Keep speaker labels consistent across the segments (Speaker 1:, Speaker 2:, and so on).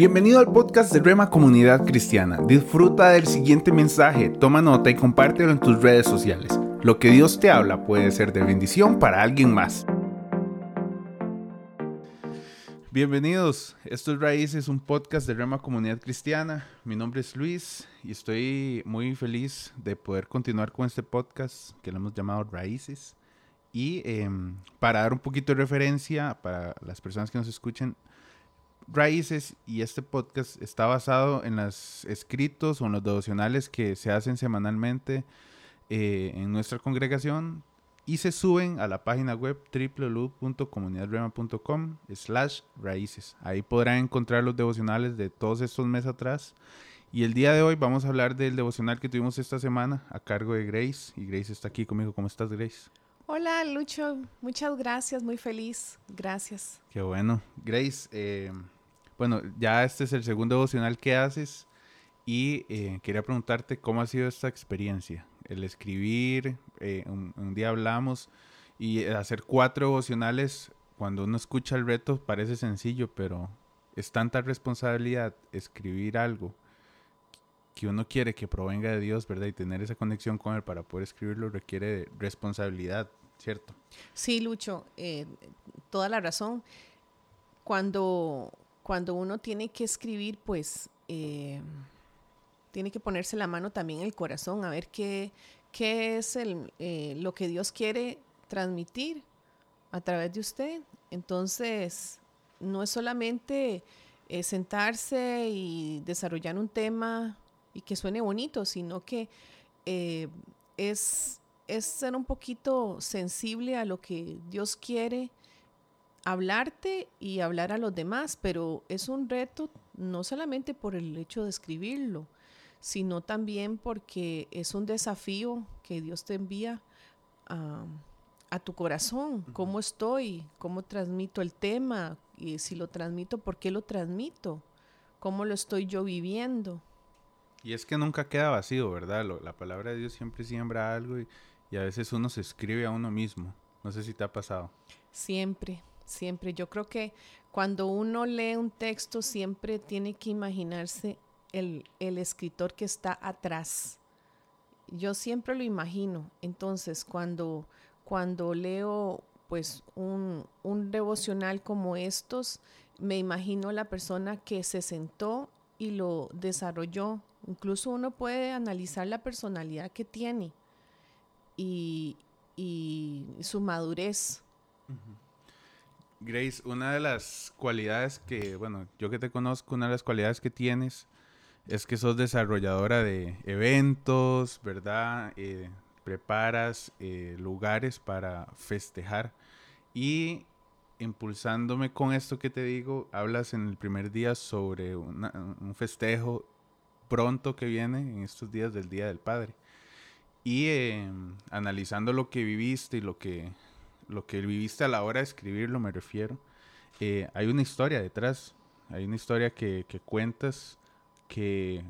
Speaker 1: Bienvenido al podcast de Rema Comunidad Cristiana. Disfruta del siguiente mensaje, toma nota y compártelo en tus redes sociales. Lo que Dios te habla puede ser de bendición para alguien más. Bienvenidos, esto es Raíces, un podcast de Rema Comunidad Cristiana. Mi nombre es Luis y estoy muy feliz de poder continuar con este podcast que lo hemos llamado Raíces. Y em, para dar un poquito de referencia para las personas que nos escuchen, Raíces y este podcast está basado en los escritos o en los devocionales que se hacen semanalmente eh, en nuestra congregación y se suben a la página web www.comunidadrema.com slash raíces. Ahí podrán encontrar los devocionales de todos estos meses atrás. Y el día de hoy vamos a hablar del devocional que tuvimos esta semana a cargo de Grace. Y Grace está aquí conmigo. ¿Cómo estás, Grace?
Speaker 2: Hola, Lucho. Muchas gracias. Muy feliz. Gracias.
Speaker 1: Qué bueno. Grace, eh, bueno, ya este es el segundo devocional que haces y eh, quería preguntarte cómo ha sido esta experiencia, el escribir, eh, un, día hablamos y hacer cuatro devocionales, cuando uno escucha el reto parece sencillo, pero es tanta responsabilidad escribir algo que uno quiere que provenga de Dios, ¿verdad? Y tener esa conexión con Él para poder escribirlo requiere responsabilidad, ¿cierto?
Speaker 2: Sí, Lucho, eh, toda la razón. Cuando cuando uno tiene que escribir, pues eh, tiene que ponerse la mano también en el corazón a ver qué, qué es el, eh, lo que Dios quiere transmitir a través de usted. Entonces, no es solamente sentarse y desarrollar un tema y que suene bonito, sino que es, es ser un poquito sensible a lo que Dios quiere hablarte y hablar a los demás, pero es un reto no solamente por el hecho de escribirlo, sino también porque es un desafío que Dios te envía a, tu corazón, cómo estoy, cómo transmito el tema, y si lo transmito, por qué lo transmito, cómo lo estoy yo viviendo.
Speaker 1: Y es que nunca queda vacío, ¿verdad? la palabra de Dios siempre siembra algo y, y a veces uno se escribe a uno mismo. No sé si te ha pasado.
Speaker 2: Siempre, siempre. Yo creo que cuando uno lee un texto siempre tiene que imaginarse el, escritor que está atrás. Yo siempre lo imagino. Entonces, cuando, cuando leo pues un, un devocional como estos, me imagino la persona que se sentó y lo desarrolló. Incluso uno puede analizar la personalidad que tiene y, su madurez.
Speaker 1: Grace, una de las cualidades que, bueno, yo que te conozco, una de las cualidades que tienes es que sos desarrolladora de eventos, ¿verdad? Eh, preparas eh, lugares para festejar y impulsándome con esto que te digo, hablas en el primer día sobre un festejo pronto que viene en estos días del Día del Padre. Y em, analizando lo que viviste y lo que lo que viviste a la hora de escribirlo, me refiero, eh, hay una historia detrás, hay una historia que, cuentas que,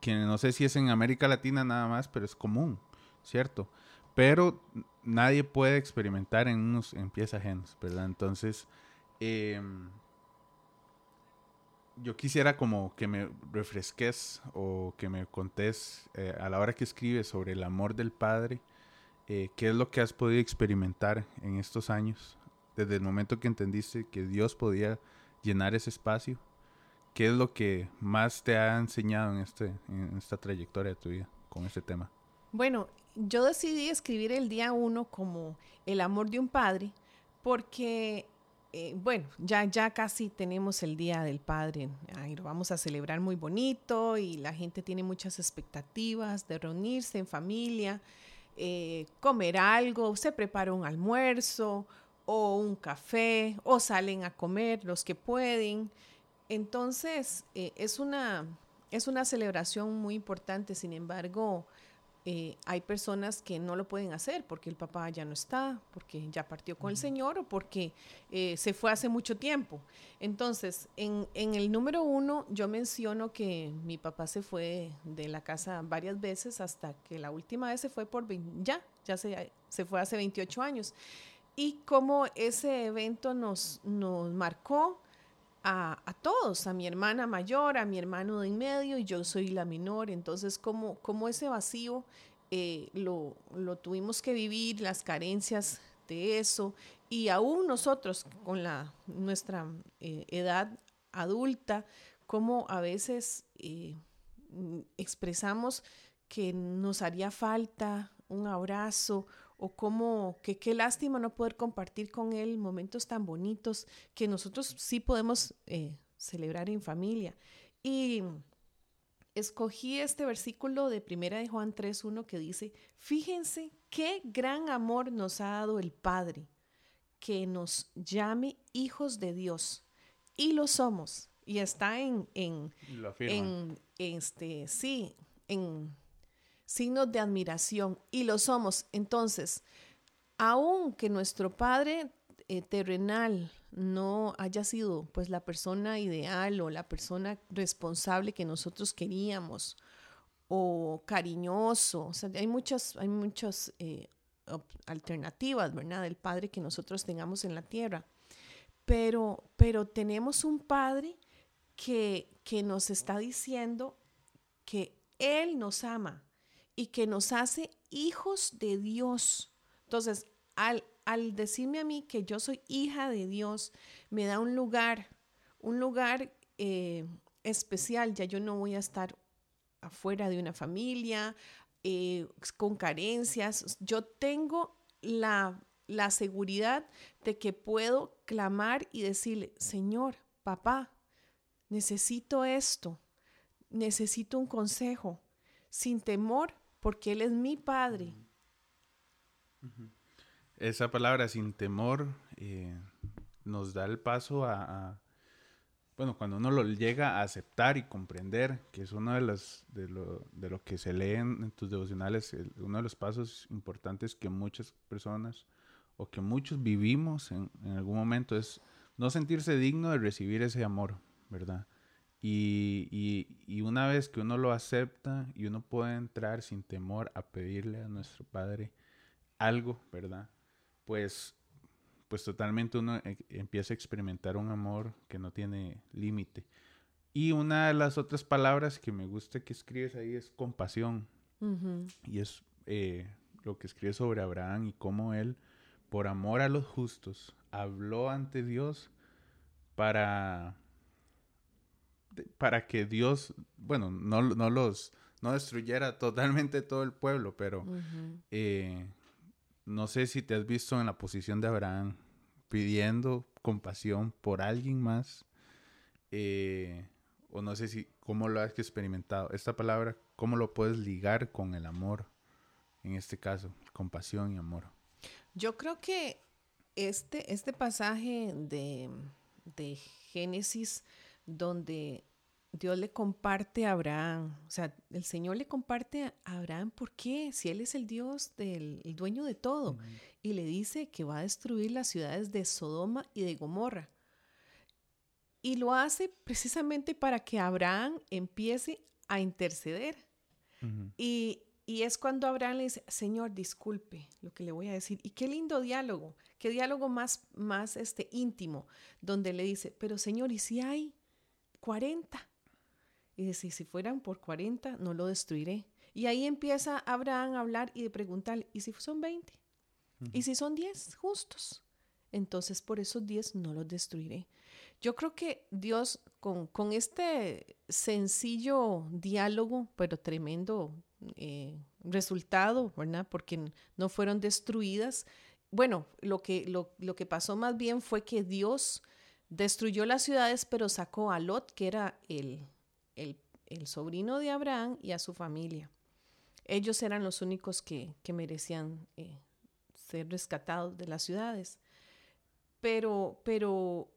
Speaker 1: que no sé si es en América Latina nada más, pero es común, ¿cierto? Pero nadie puede experimentar en unos en pies ajenos, ¿verdad? Entonces, em, yo quisiera como que me refresques o que me contés eh, a la hora que escribes sobre el amor del Padre eh, ¿qué es lo que has podido experimentar en estos años? Desde el momento que entendiste que Dios podía llenar ese espacio, ¿qué es lo que más te ha enseñado en, este, en esta trayectoria de tu vida con este tema?
Speaker 2: Bueno, yo decidí escribir el día uno como el amor de un padre porque, eh, bueno, ya, ya casi tenemos el Día del Padre, Ay, lo vamos a celebrar muy bonito y la gente tiene muchas expectativas de reunirse en familia. Eh, comer algo, se prepara un almuerzo o un café o salen a comer los que pueden. Entonces, eh, es, una, es una celebración muy importante, sin embargo, eh, hay personas que no lo pueden hacer porque el papá ya no está, porque ya partió con el Señor o porque eh, se fue hace mucho tiempo. Entonces, en, el número uno, yo menciono que mi papá se fue de la casa varias veces hasta que la última vez se fue por ya, ya se, se fue hace 28 años. Y cómo ese evento nos, nos marcó a, todos, a mi hermana mayor, a mi hermano de en medio y yo soy la menor. Entonces, como, como ese vacío eh, lo, lo, tuvimos que vivir, las carencias de eso y aún nosotros con la, nuestra eh, edad adulta, como a veces eh, expresamos que nos haría falta un abrazo o como que qué lástima no poder compartir con él momentos tan bonitos que nosotros sí podemos eh, celebrar en familia. Y escogí este versículo de Primera de Juan 3.1 que dice, fíjense qué gran amor nos ha dado el Padre, que nos llame hijos de Dios. Y lo somos. Y está en, en, en este, sí, en signos de admiración y lo somos. Entonces, aunque nuestro Padre eh, terrenal no haya sido pues la persona ideal o la persona responsable que nosotros queríamos o cariñoso, hay muchas, hay muchas eh, alternativas, ¿verdad? Del Padre que nosotros tengamos en la tierra. Pero, pero tenemos un Padre que, que nos está diciendo que Él nos ama, y que nos hace hijos de Dios. Entonces, al, al decirme a mí que yo soy hija de Dios, me da un lugar, un lugar eh, especial. Ya yo no voy a estar afuera de una familia, eh, con carencias. Yo tengo la, la seguridad de que puedo clamar y decirle, Señor, papá, necesito esto, necesito un consejo, sin temor porque Él es mi Padre.
Speaker 1: Esa palabra sin temor eh, nos da el paso a, bueno, cuando uno lo llega a aceptar y comprender, que es uno de los, de lo, de lo que se lee en, tus devocionales, uno de los pasos importantes que muchas personas o que muchos vivimos en algún momento es no sentirse digno de recibir ese amor, ¿verdad? Y, una vez que uno lo acepta y uno puede entrar sin temor a pedirle a nuestro Padre algo, ¿verdad? Pues, pues totalmente uno e, empieza a experimentar un amor que no tiene límite. Y una de las otras palabras que me gusta que escribes ahí es compasión. Y es eh, lo que escribe sobre Abraham y cómo él, por amor a los justos, habló ante Dios para para que Dios, bueno, no, no los, no destruyera totalmente todo el pueblo, pero eh, no sé si te has visto en la posición de Abraham pidiendo compasión por alguien más, eh, o no sé si cómo lo has experimentado. Esta palabra, ¿cómo lo puedes ligar con el amor? En este caso, compasión y amor.
Speaker 2: Yo creo que este, este pasaje de, de Génesis donde Dios le comparte a Abraham, o sea, el Señor le comparte a Abraham, ¿por qué? Si Él es el Dios del dueño de todo, y le dice que va a destruir las ciudades de Sodoma y de Gomorra. Y lo hace precisamente para que Abraham empiece a interceder. y, y, es cuando Abraham le dice, Señor, disculpe lo que le voy a decir. Y qué lindo diálogo, qué diálogo más, más este, íntimo, donde le dice, pero Señor, ¿y si hay 40. Y dice, si fueran por 40, no lo destruiré. Y ahí empieza Abraham a hablar y de preguntar, ¿y si son 20? ¿Y si son 10 justos? Entonces por esos 10 no los destruiré. Yo creo que Dios con, con este sencillo diálogo, pero tremendo eh, resultado, ¿verdad? Porque no fueron destruidas. Bueno, lo que, lo, lo que pasó más bien fue que Dios Destruyó las ciudades, pero sacó a Lot, que era el, el, sobrino de Abraham, y a su familia. Ellos eran los únicos que, merecían eh, ser rescatados de las ciudades. Pero, pero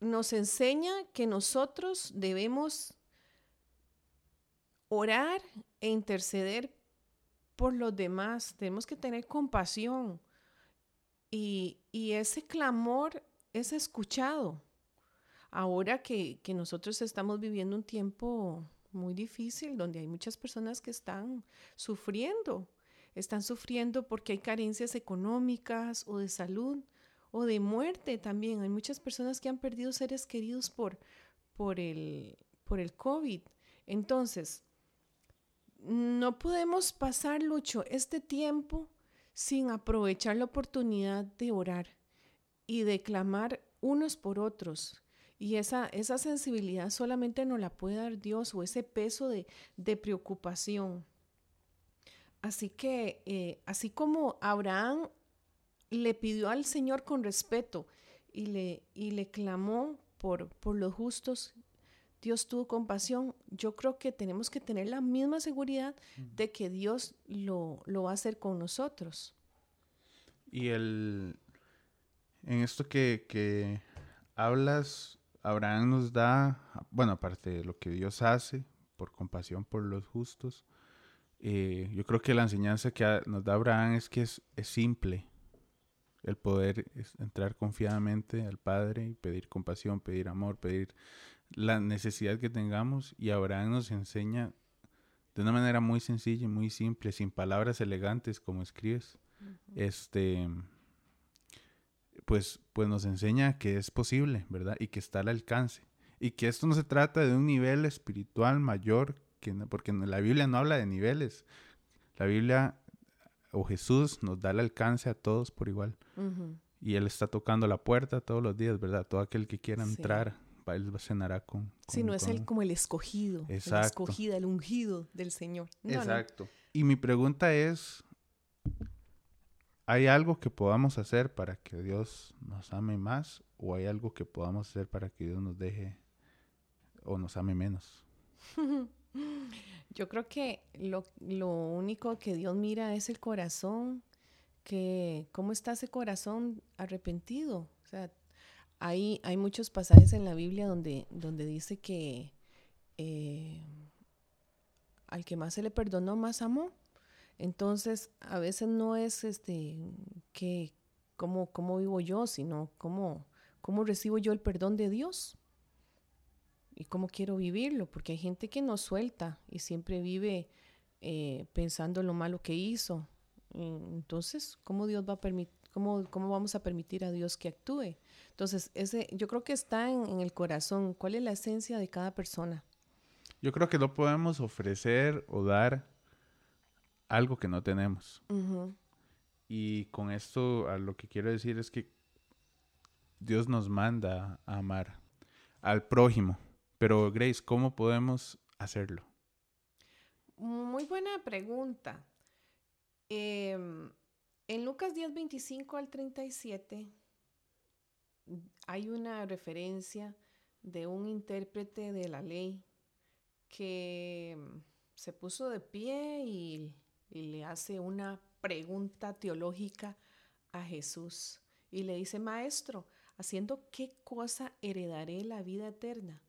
Speaker 2: nos enseña que nosotros debemos orar e interceder por los demás. Tenemos que tener compasión. Y, y ese clamor es escuchado. Ahora que, nosotros estamos viviendo un tiempo muy difícil, donde hay muchas personas que están sufriendo, están sufriendo porque hay carencias económicas o de salud o de muerte también. Hay muchas personas que han perdido seres queridos por, por, el, por el COVID. Entonces, no podemos pasar, Lucho, este tiempo sin aprovechar la oportunidad de orar y de clamar unos por otros. Y esa, esa sensibilidad solamente nos la puede dar Dios o ese peso de, de preocupación. Así que, eh, así como Abraham le pidió al Señor con respeto y le, y le clamó por, por los justos, Dios tuvo compasión. Yo creo que tenemos que tener la misma seguridad de que Dios lo, lo va a hacer con nosotros.
Speaker 1: Y el, en esto que, que hablas, Abraham nos da, bueno, aparte de lo que Dios hace por compasión por los justos, eh, yo creo que la enseñanza que nos da Abraham es que es, es simple. El poder entrar confiadamente al Padre y pedir compasión, pedir amor, pedir la necesidad que tengamos. Y Abraham nos enseña de una manera muy sencilla y muy simple, sin palabras elegantes como escribes, este pues, pues nos enseña que es posible, ¿verdad? Y que está al alcance. Y que esto no se trata de un nivel espiritual mayor, que, porque la Biblia no habla de niveles. La Biblia o Jesús nos da el alcance a todos por igual. Y Él está tocando la puerta todos los días, ¿verdad? Todo aquel que quiera entrar, va, Él cenará con... con
Speaker 2: sí, no es él como el escogido, Exacto. el escogida, el ungido del Señor.
Speaker 1: Exacto. Y mi pregunta es, ¿Hay algo que podamos hacer para que Dios nos ame más o hay algo que podamos hacer para que Dios nos deje o nos ame menos?
Speaker 2: Yo creo que lo, único que Dios mira es el corazón, que cómo está ese corazón arrepentido. O sea, hay, hay muchos pasajes en la Biblia donde, donde dice que eh, al que más se le perdonó, más amó. Entonces, a veces no es este que cómo, cómo vivo yo, sino cómo, cómo recibo yo el perdón de Dios y cómo quiero vivirlo, porque hay gente que no suelta y siempre vive eh, pensando en lo malo que hizo. Entonces, ¿cómo Dios va a permitir? ¿Cómo, ¿Cómo vamos a permitir a Dios que actúe? Entonces, ese, yo creo que está en, en el corazón. ¿Cuál es la esencia de cada persona?
Speaker 1: Yo creo que no podemos ofrecer o dar algo que no tenemos. Y con esto a lo que quiero decir es que Dios nos manda a amar al prójimo. Pero Grace, ¿cómo podemos hacerlo?
Speaker 2: Muy buena pregunta. Em, en Lucas 10, 25 al 37 hay una referencia de un intérprete de la ley que se puso de pie y y le hace una pregunta teológica a Jesús y le dice, Maestro, ¿haciendo qué cosa heredaré la vida eterna?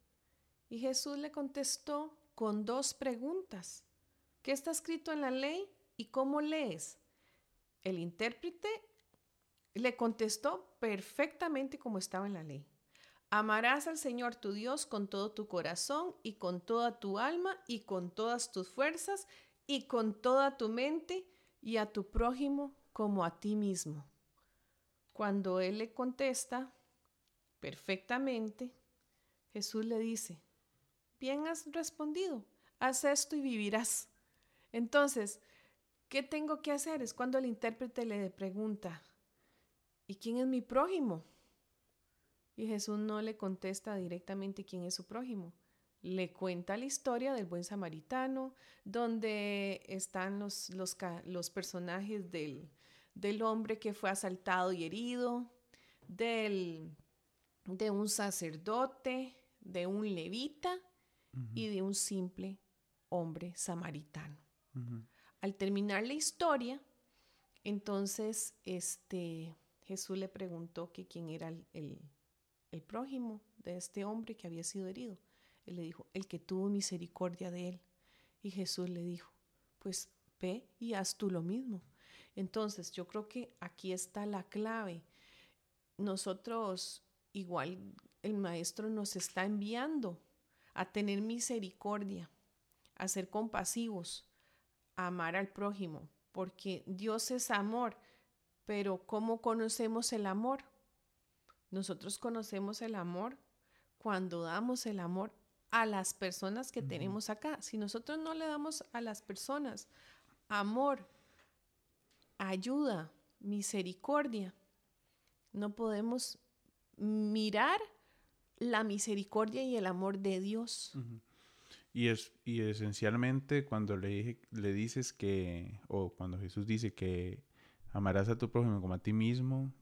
Speaker 2: Y Jesús le contestó con dos preguntas. ¿Qué está escrito en la ley y cómo lees? El intérprete le contestó perfectamente como estaba en la ley. Amarás al Señor tu Dios con todo tu corazón y con toda tu alma y con todas tus fuerzas y con toda tu mente y a tu prójimo como a ti mismo. Cuando él le contesta perfectamente, Jesús le dice, bien has respondido, haz esto y vivirás. Entonces, ¿qué tengo que hacer? Es cuando el intérprete le pregunta, ¿y quién es mi prójimo? Y Jesús no le contesta directamente quién es su prójimo, le cuenta la historia del buen samaritano, donde están los, los, personajes del, del, hombre que fue asaltado y herido, del, de un sacerdote, de un levita y de un simple hombre samaritano. Al terminar la historia, entonces este, Jesús le preguntó que quién era el prójimo de este hombre que había sido herido. Él le dijo, el que tuvo misericordia de él. Y Jesús le dijo, pues ve y haz tú lo mismo. Entonces yo creo que aquí está la clave. Nosotros, igual el Maestro nos está enviando a tener misericordia, a ser compasivos, a amar al prójimo, porque Dios es amor, pero ¿cómo conocemos el amor? Nosotros conocemos el amor cuando damos el amor a las personas que tenemos acá. Si nosotros no le damos a las personas amor, ayuda, misericordia, no podemos mirar la misericordia y el amor de Dios.
Speaker 1: Y, es, y esencialmente cuando le, dije, le dices que, o cuando Jesús dice que amarás a tu prójimo como a ti mismo,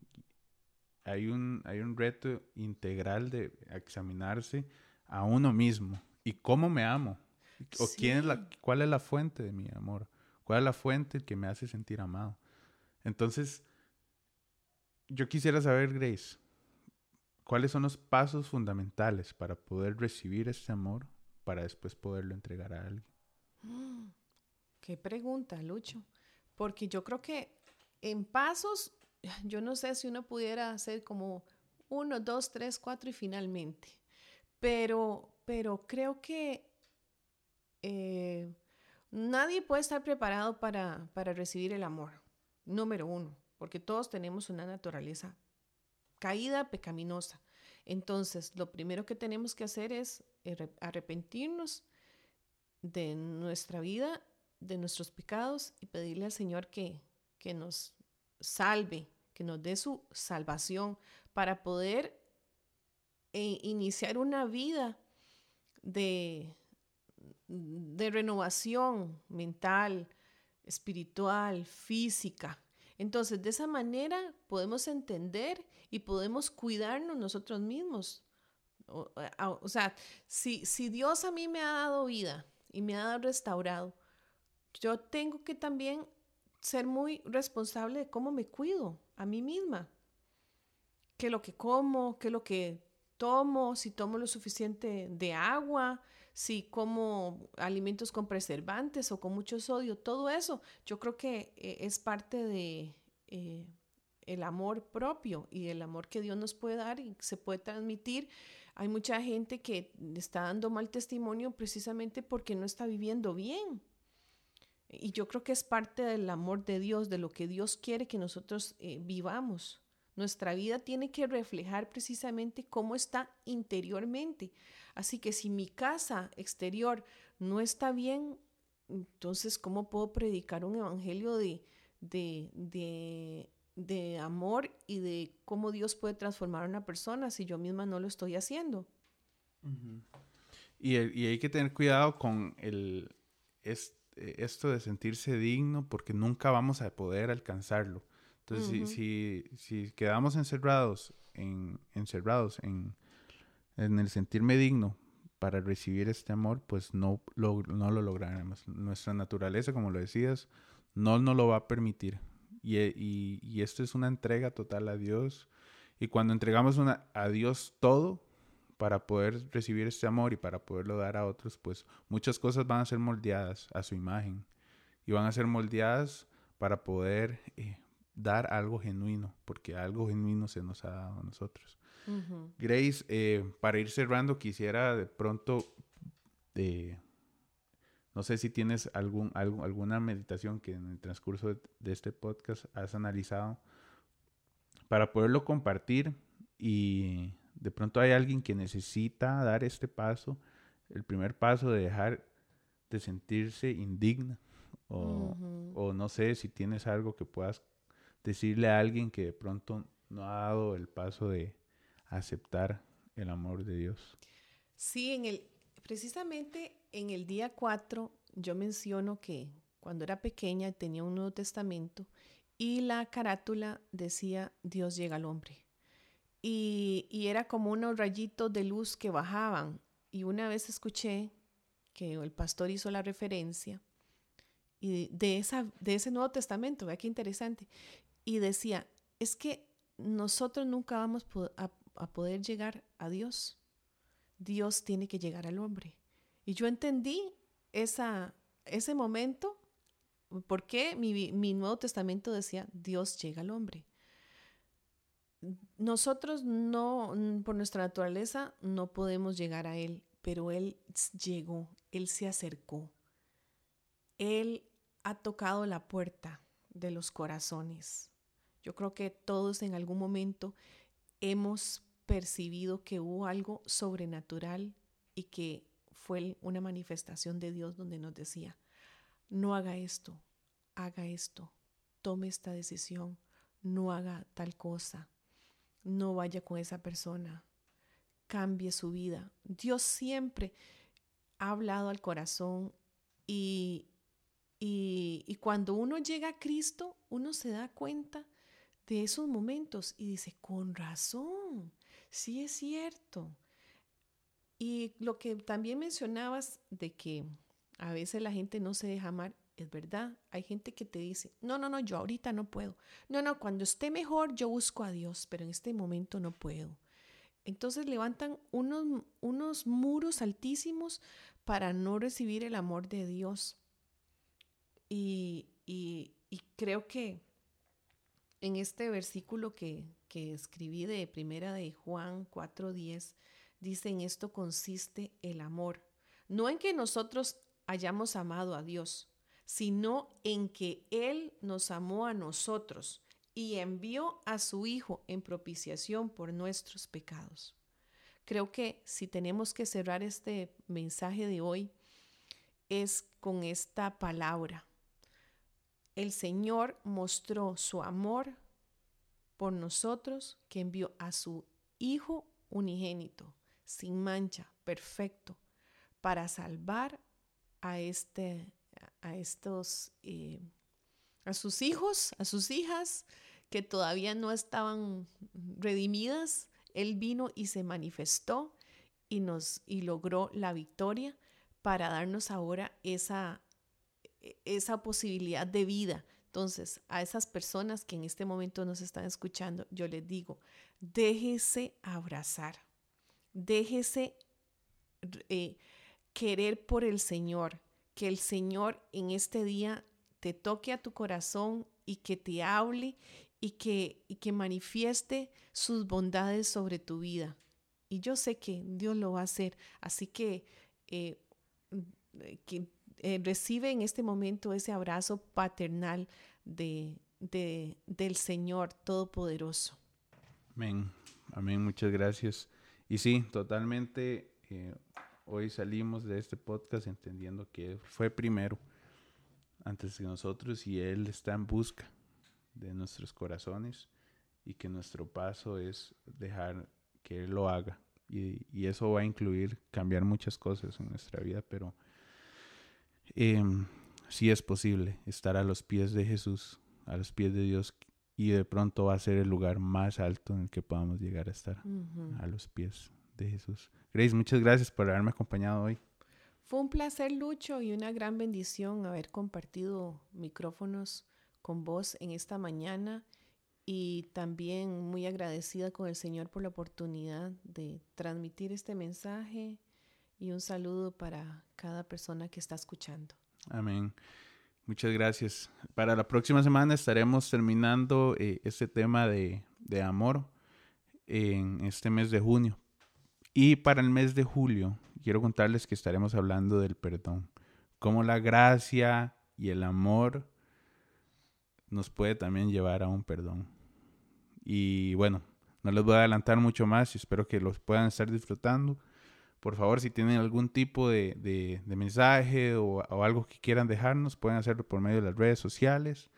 Speaker 1: hay un, hay un reto integral de examinarse a uno mismo. ¿Y cómo me amo? ¿O quién es la, cuál es la fuente de mi amor? ¿Cuál es la fuente que me hace sentir amado? Entonces, yo quisiera saber, Grace, ¿cuáles son los pasos fundamentales para poder recibir este amor para después poderlo entregar a alguien?
Speaker 2: Qué pregunta, Lucho. Porque yo creo que en pasos, yo no sé si uno pudiera hacer como uno, dos, tres, cuatro y finalmente. Pero, pero creo que eh, nadie puede estar preparado para, para recibir el amor, número uno, porque todos tenemos una naturaleza caída, pecaminosa. Entonces, lo primero que tenemos que hacer es arrepentirnos de nuestra vida, de nuestros pecados y pedirle al Señor que, que nos salve, que nos dé su salvación para poder e iniciar una vida de, de renovación mental, espiritual, física. Entonces, de esa manera podemos entender y podemos cuidarnos nosotros mismos. O, o, sea, si, si Dios a mí me ha dado vida y me ha dado restaurado, yo tengo que también ser muy responsable de cómo me cuido a mí misma. ¿Qué lo que como? ¿Qué lo que tomo, si tomo lo suficiente de agua, si como alimentos con preservantes o con mucho sodio, todo eso, yo creo que eh, es parte de eh, el amor propio y el amor que Dios nos puede dar y se puede transmitir. Hay mucha gente que está dando mal testimonio precisamente porque no está viviendo bien. Y yo creo que es parte del amor de Dios, de lo que Dios quiere que nosotros eh, vivamos. Nuestra vida tiene que reflejar precisamente cómo está interiormente. Así que si mi casa exterior no está bien, entonces ¿cómo puedo predicar un evangelio de, de, de, amor y de cómo Dios puede transformar a una persona si yo misma no lo estoy haciendo?
Speaker 1: y, y, hay que tener cuidado con el, esto de sentirse digno porque nunca vamos a poder alcanzarlo. Entonces, si, si, quedamos encerrados, en, encerrados en, en el sentirme digno para recibir este amor, pues no lo, no lo lograremos. Nuestra naturaleza, como lo decías, no nos lo va a permitir. Y, y, y, esto es una entrega total a Dios. Y cuando entregamos una, a Dios todo para poder recibir este amor y para poderlo dar a otros, pues muchas cosas van a ser moldeadas a su imagen. Y van a ser moldeadas para poder eh, dar algo genuino, porque algo genuino se nos ha dado a nosotros. Grace, eh, para ir cerrando, quisiera de pronto, eh, no sé si tienes algún, alguna meditación que en el transcurso de, este podcast has analizado para poderlo compartir y de pronto hay alguien que necesita dar este paso, el primer paso de dejar de sentirse indigna o, o no sé si tienes algo que puedas decirle a alguien que de pronto no ha dado el paso de aceptar el amor de Dios.
Speaker 2: Sí, en el, precisamente en el día 4 yo menciono que cuando era pequeña tenía un Nuevo Testamento y la carátula decía Dios llega al hombre. Y, y era como unos rayitos de luz que bajaban. Y una vez escuché que el pastor hizo la referencia y de, esa, de ese Nuevo Testamento, vea qué interesante, y decía, es que nosotros nunca vamos a, poder llegar a Dios. Dios tiene que llegar al hombre. Y yo entendí esa, ese momento, porque mi, mi Nuevo Testamento decía, Dios llega al hombre. Nosotros no, por nuestra naturaleza, no podemos llegar a Él, pero Él llegó, Él se acercó. Él ha tocado la puerta de los corazones. Yo creo que todos en algún momento hemos percibido que hubo algo sobrenatural y que fue una manifestación de Dios donde nos decía, no haga esto, haga esto, tome esta decisión, no haga tal cosa, no vaya con esa persona, cambie su vida. Dios siempre ha hablado al corazón y, y, cuando uno llega a Cristo, uno se da cuenta de esos momentos y dice, con razón, sí es cierto. Y lo que también mencionabas de que a veces la gente no se deja amar, es verdad. Hay gente que te dice, no, no, no, yo ahorita no puedo. No, no, cuando esté mejor yo busco a Dios, pero en este momento no puedo. Entonces levantan unos, unos muros altísimos para no recibir el amor de Dios. Y, creo que en este versículo que, que escribí de primera de Juan 4.10, dice, en esto consiste el amor. No en que nosotros hayamos amado a Dios, sino en que Él nos amó a nosotros y envió a su Hijo en propiciación por nuestros pecados. Creo que si tenemos que cerrar este mensaje de hoy es con esta palabra. El Señor mostró su amor por nosotros que envió a su Hijo unigénito, sin mancha, perfecto, para salvar a, este, a estos, eh, a sus hijos, a sus hijas, que todavía no estaban redimidas, Él vino y se manifestó y, nos, y logró la victoria para darnos ahora esa, esa posibilidad de vida. Entonces, a esas personas que en este momento nos están escuchando, yo les digo, déjese abrazar, déjese eh, querer por el Señor, que el Señor en este día te toque a tu corazón y que te hable y que, y que manifieste sus bondades sobre tu vida. Y yo sé que Dios lo va a hacer. Así que, eh, que eh, recibe en este momento ese abrazo paternal de, de, del Señor Todopoderoso.
Speaker 1: Amén. Amén. Muchas gracias. Y sí, totalmente. Eh, hoy salimos de este podcast entendiendo que fue primero antes que nosotros y Él está en busca de nuestros corazones y que nuestro paso es dejar que Él lo haga. Y, eso va a incluir cambiar muchas cosas en nuestra vida, pero eh, sí es posible estar a los pies de Jesús, a los pies de Dios, y de pronto va a ser el lugar más alto en el que podamos llegar a estar, a los pies de Jesús. Grace, muchas gracias por haberme acompañado hoy.
Speaker 2: Fue un placer, Lucho, y una gran bendición haber compartido micrófonos con vos en esta mañana y también muy agradecida con el Señor por la oportunidad de transmitir este mensaje y un saludo para cada persona que está escuchando.
Speaker 1: Amén. Muchas gracias. Para la próxima semana estaremos terminando eh, este tema de, de amor en este mes de junio. Y para el mes de julio, quiero contarles que estaremos hablando del perdón. Cómo la gracia y el amor nos puede también llevar a un perdón. Y bueno, no les voy a adelantar mucho más y espero que los puedan estar disfrutando. Por favor, si tienen algún tipo de, mensaje o, algo que quieran dejarnos, pueden hacerlo por medio de las redes sociales.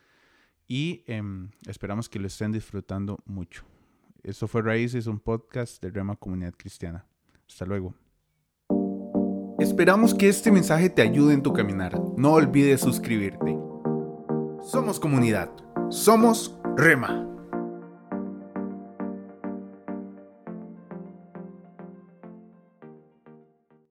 Speaker 1: Y em, esperamos que lo estén disfrutando mucho. Esto fue Raíces, un podcast de Rema Comunidad Cristiana. Hasta luego. Esperamos que este mensaje te ayude en tu caminar. No olvides suscribirte. Somos comunidad. Somos Rema.